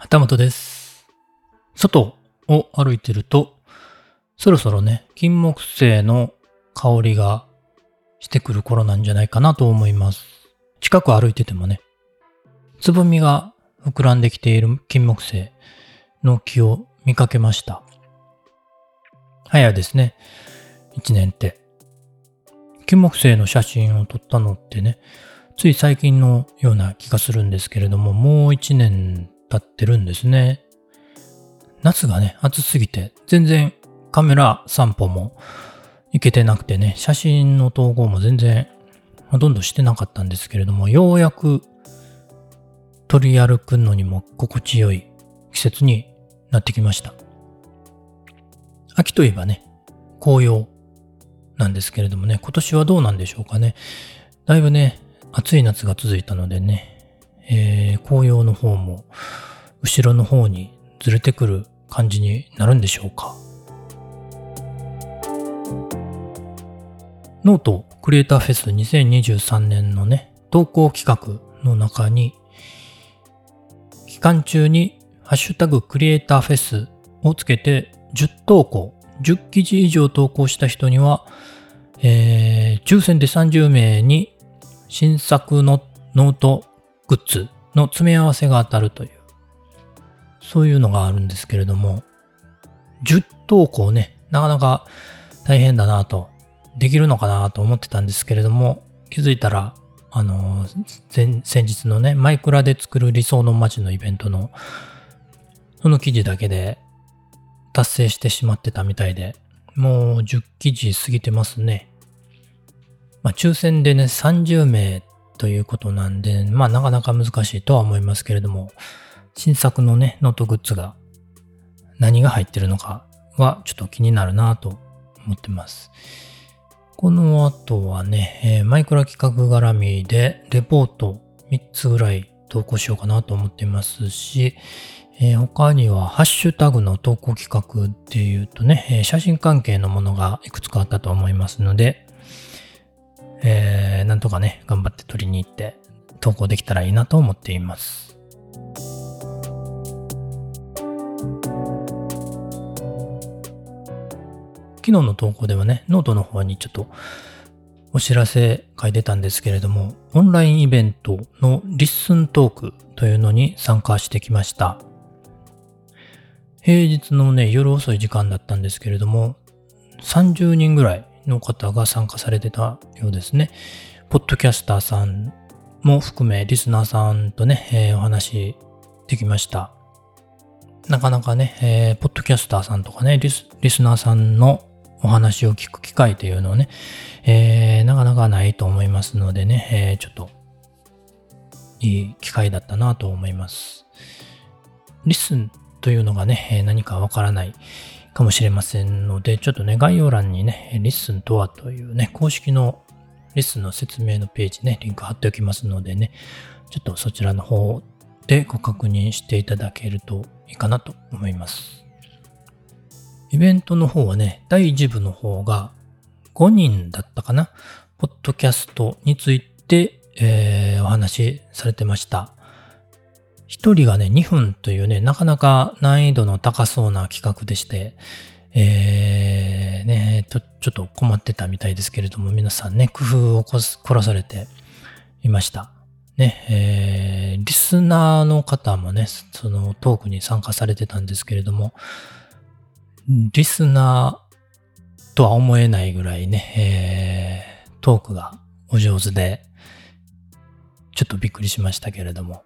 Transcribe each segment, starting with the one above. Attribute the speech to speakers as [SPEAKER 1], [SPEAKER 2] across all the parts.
[SPEAKER 1] 旗本です。外を歩いてると、そろそろね、金木犀の香りがしてくる頃なんじゃないかなと思います。近く歩いててもね、つぼみが膨らんできている金木犀の木を見かけました。早いですね。一年って。金木犀の写真を撮ったのってね、つい最近のような気がするんですけれども、もう一年経ってるんですね。夏がね、暑すぎて、全然カメラ散歩も行けてなくてね、写真の投稿も全然ほとんどしてなかったんですけれども、ようやく取り歩くのにも心地よい季節になってきました。秋といえばね、紅葉なんですけれどもね、今年はどうなんでしょうかね。だいぶね、暑い夏が続いたのでね、えー、紅葉の方も後ろの方にずれてくる感じになるんでしょうか。ノートクリエイターフェス2023年のね、投稿企画の中に、期間中にハッシュタグクリエイターフェスをつけて10投稿、10記事以上投稿した人には、えー、抽選で30名に新作のノートグッズの詰め合わせが当たるという、そういうのがあるんですけれども、10投稿ね、なかなか大変だなと、できるのかなと思ってたんですけれども、気づいたら、あの、先日のね、マイクラで作る理想の街のイベントの、その記事だけで達成してしまってたみたいで、もう10記事過ぎてますね。まあ、抽選でね、30名ということなんで、まあ、なかなか難しいとは思いますけれども、新作のね、ノートグッズが何が入ってるのかはちょっと気になるなと思ってます。この後はね、えーマイクラ企画絡みでレポート3つぐらい投稿しようかなと思ってますし、えー他にはハッシュタグの投稿企画っていうとね、えー写真関係のものがいくつかあったと思いますので、えーなんとかね、頑張って取りに行って投稿できたらいいなと思っています。昨日の投稿ではね、ノートの方にちょっとお知らせ書いてたんですけれども、オンラインイベントのリッスントークというのに参加してきました。平日のね、夜遅い時間だったんですけれども、30人ぐらいの方が参加されてたようですね。ポッドキャスターさんも含め、リスナーさんとね、えーお話できました。なかなかね、えーポッドキャスターさんとかね、リスリスナーさんのお話を聞く機会というのをね、えーなかなかないと思いますのでね、えーちょっと、いい機会だったなと思います。 LISTEN というのがね、え何かわからないかもしれませんので、ちょっとね、概要欄にね、 LISTEN とはというね、公式の LISTEN の説明のページね、リンク貼っておきますのでね、ちょっとそちらの方でご確認していただけるといいかなと思います。イベントの方はね、第1部の方が5人だったかな、ポッドキャストについて、えーお話しされてました。一人がね、2分というね、なかなか難易度の高そうな企画でして、えー、ね、ちょ、ちょっと困ってたみたいですけれども、皆さんね、工夫をこす凝らされていました。ね、えー、リスナーの方もね、そのトークに参加されてたんですけれども、リスナーとは思えないぐらいね、えー、トークがお上手で、ちょっとびっくりしましたけれども、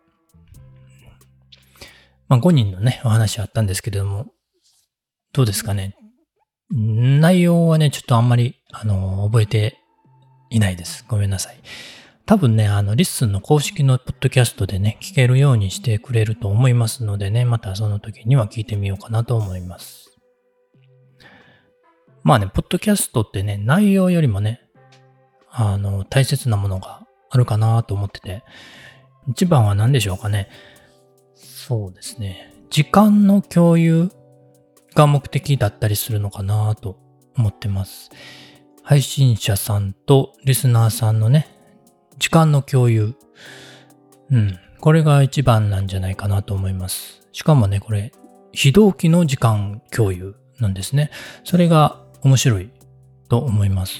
[SPEAKER 1] まあ、5人のね、お話あったんですけれども、どうですかね？内容はね、ちょっとあんまり、あの、覚えていないです。ごめんなさい。多分ね、あの、 LISTEN の公式のポッドキャストでね、聞けるようにしてくれると思いますのでね、またその時には聞いてみようかなと思います。まあね、ポッドキャストってね、内容よりもね、あの、大切なものがあるかなと思ってて、一番は何でしょうかね？そうですね。時間の共有が目的だったりするのかなと思ってます。配信者さんとリスナーさんのね、時間の共有。うん。これが一番なんじゃないかなと思います。しかもね、これ、非同期の時間共有なんですね。それが面白いと思います。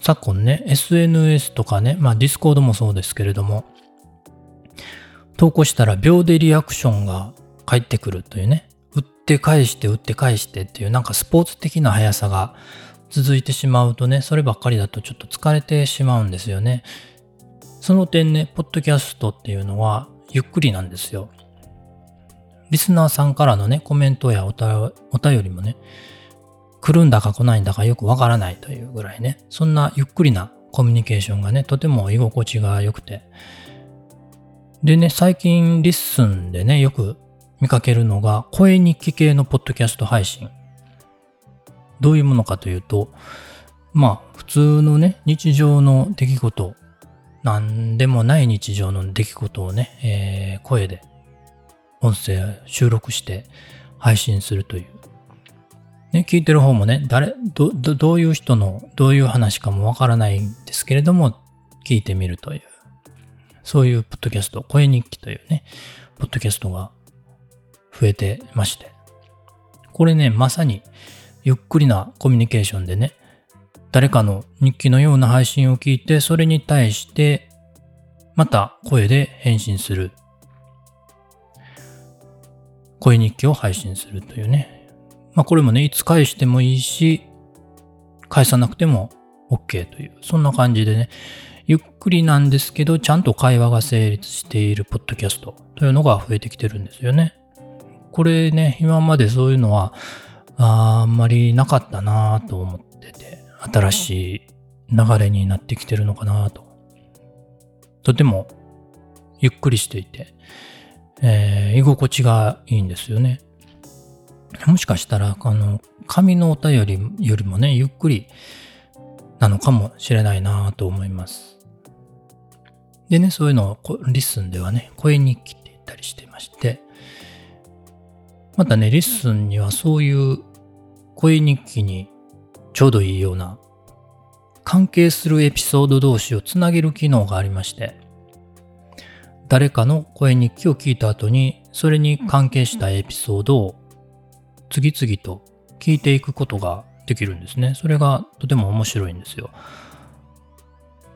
[SPEAKER 1] 昨今ね、SNS とかね、まあ Discord もそうですけれども、投稿したら秒でリアクションが返ってくるというね、打って返して打って返してっていうなんかスポーツ的な速さが続いてしまうとね、そればっかりだとちょっと疲れてしまうんですよね。その点ね、ポッドキャストっていうのはゆっくりなんですよ。リスナーさんからのね、コメントやお便りもね、来るんだか来ないんだかよくわからないというぐらいね、そんなゆっくりなコミュニケーションがね、とても居心地が良くて。でね、最近 LISTEN でね、よく見かけるのが、声日記系のポッドキャスト配信。どういうものかというと、まあ、普通のね、日常の出来事、なんでもない日常の出来事をね、えー、声で音声収録して配信するという。ね、聞いてる方もね、誰、ど、どどういう人の、どういう話かもわからないんですけれども、聞いてみるという。そういうポッドキャスト、声日記というね、ポッドキャストが増えてまして。これね、まさにゆっくりなコミュニケーションでね、誰かの日記のような配信を聞いて、それに対して、また声で返信する声日記を配信するというね。まあこれもね、いつ返してもいいし、返さなくても OK という、そんな感じでね、ゆっくりなんですけど、ちゃんと会話が成立しているポッドキャストというのが増えてきてるんですよね。これね、今までそういうのはあんまりなかったなと思ってて、新しい流れになってきてるのかなと。とてもゆっくりしていて、えー、居心地がいいんですよね。もしかしたら、あの、紙のお便りよりもね、ゆっくりなのかもしれないなと思います。でね、そういうのを LISTEN ではね、声日記って言ったりしてまして、またね、 LISTEN にはそういう声日記にちょうどいいような関係するエピソード同士をつなげる機能がありまして、誰かの声日記を聞いた後に、それに関係したエピソードを次々と聞いていくことができるんですね。それがとても面白いんですよ。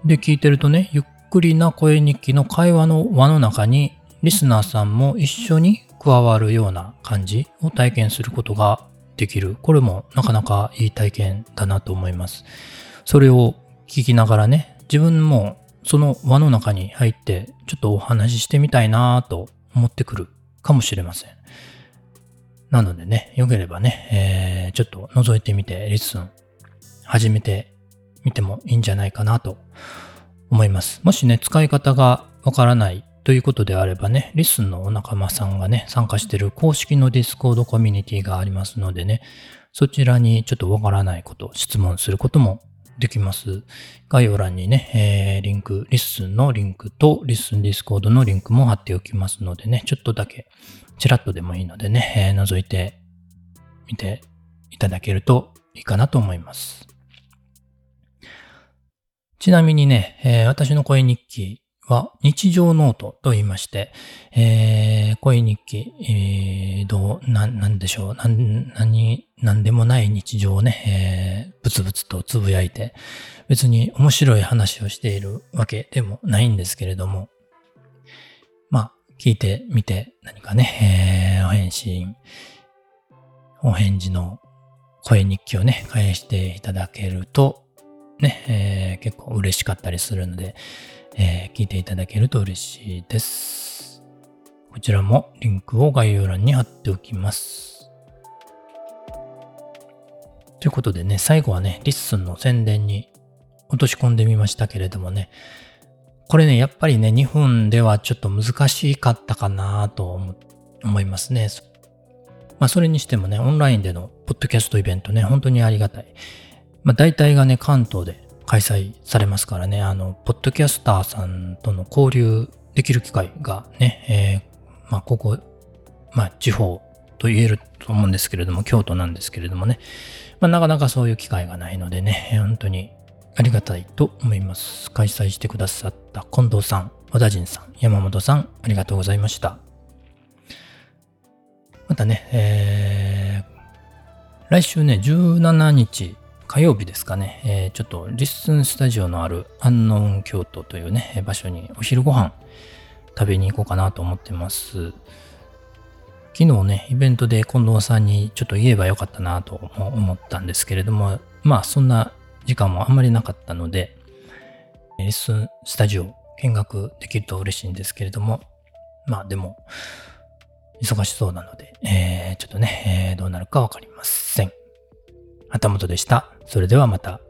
[SPEAKER 1] で、聞いてるとね、ゆっくりな声日記の会話の輪の中に、リスナーさんも一緒に加わるような感じを体験することができる。これもなかなかいい体験だなと思います。それを聞きながらね、自分もその輪の中に入ってちょっとお話ししてみたいなと思ってくるかもしれません。なのでね、よければね、えー、ちょっと覗いてみて LISTEN 始めてみてもいいんじゃないかなと思います。もしね、使い方がわからないということであればね、 LISTEN のお仲間さんがね、参加してる公式の Discord コミュニティがありますのでね、そちらにちょっとわからないこと、質問することもできます。概要欄にね、えー、リンク、 LISTEN のリンクと、 LISTEN Discord のリンクも貼っておきますのでね、ちょっとだけ、ちらっとでもいいのでね、えー、覗いてみていただけるといいかなと思います。ちなみにね、えー、私の声日記は日常ノートと言いまして、えー、声日記、えー、どう、な、なんでしょう、なん、何、なんでもない日常をね、えー、ブツブツとつぶやいて、別に面白い話をしているわけでもないんですけれども、まあ、聞いてみて何かね、えー、お返信、お返事の声日記をね、返していただけると、ね、えー、結構嬉しかったりするので、えー、聞いていただけると嬉しいです。こちらもリンクを概要欄に貼っておきます。ということでね、最後はね、リッスンの宣伝に落とし込んでみましたけれどもね、これね、やっぱりね、日本ではちょっと難しかったかなと思いますね。まあ、それにしてもね、オンラインでのポッドキャストイベントね、本当にありがたい。まあ、大体がね、関東で開催されますからね、あの、ポッドキャスターさんとの交流できる機会がね、えー、まあ、ここ、まあ、地方と言えると思うんですけれども、京都なんですけれどもね、まあ、なかなかそういう機会がないのでね、本当にありがたいと思います。開催してくださった近藤さん、小田陣さん、山本さん、ありがとうございました。またね、えー、来週ね、17日火曜日ですかね、えー、ちょっとリッスンスタジオのある安納京都というね、場所にお昼ご飯食べに行こうかなと思ってます。昨日ね、イベントで近藤さんにちょっと言えばよかったなと思ったんですけれども、まあそんな時間もあんまりなかったので、リッスンスタジオ見学できると嬉しいんですけれども、まあでも、忙しそうなので、えー、ちょっとね、えー、どうなるかわかりません。旗本でした。それではまた。